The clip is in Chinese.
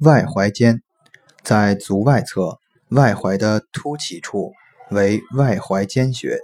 外踝尖在足外侧外踝的凸起处为外踝尖穴。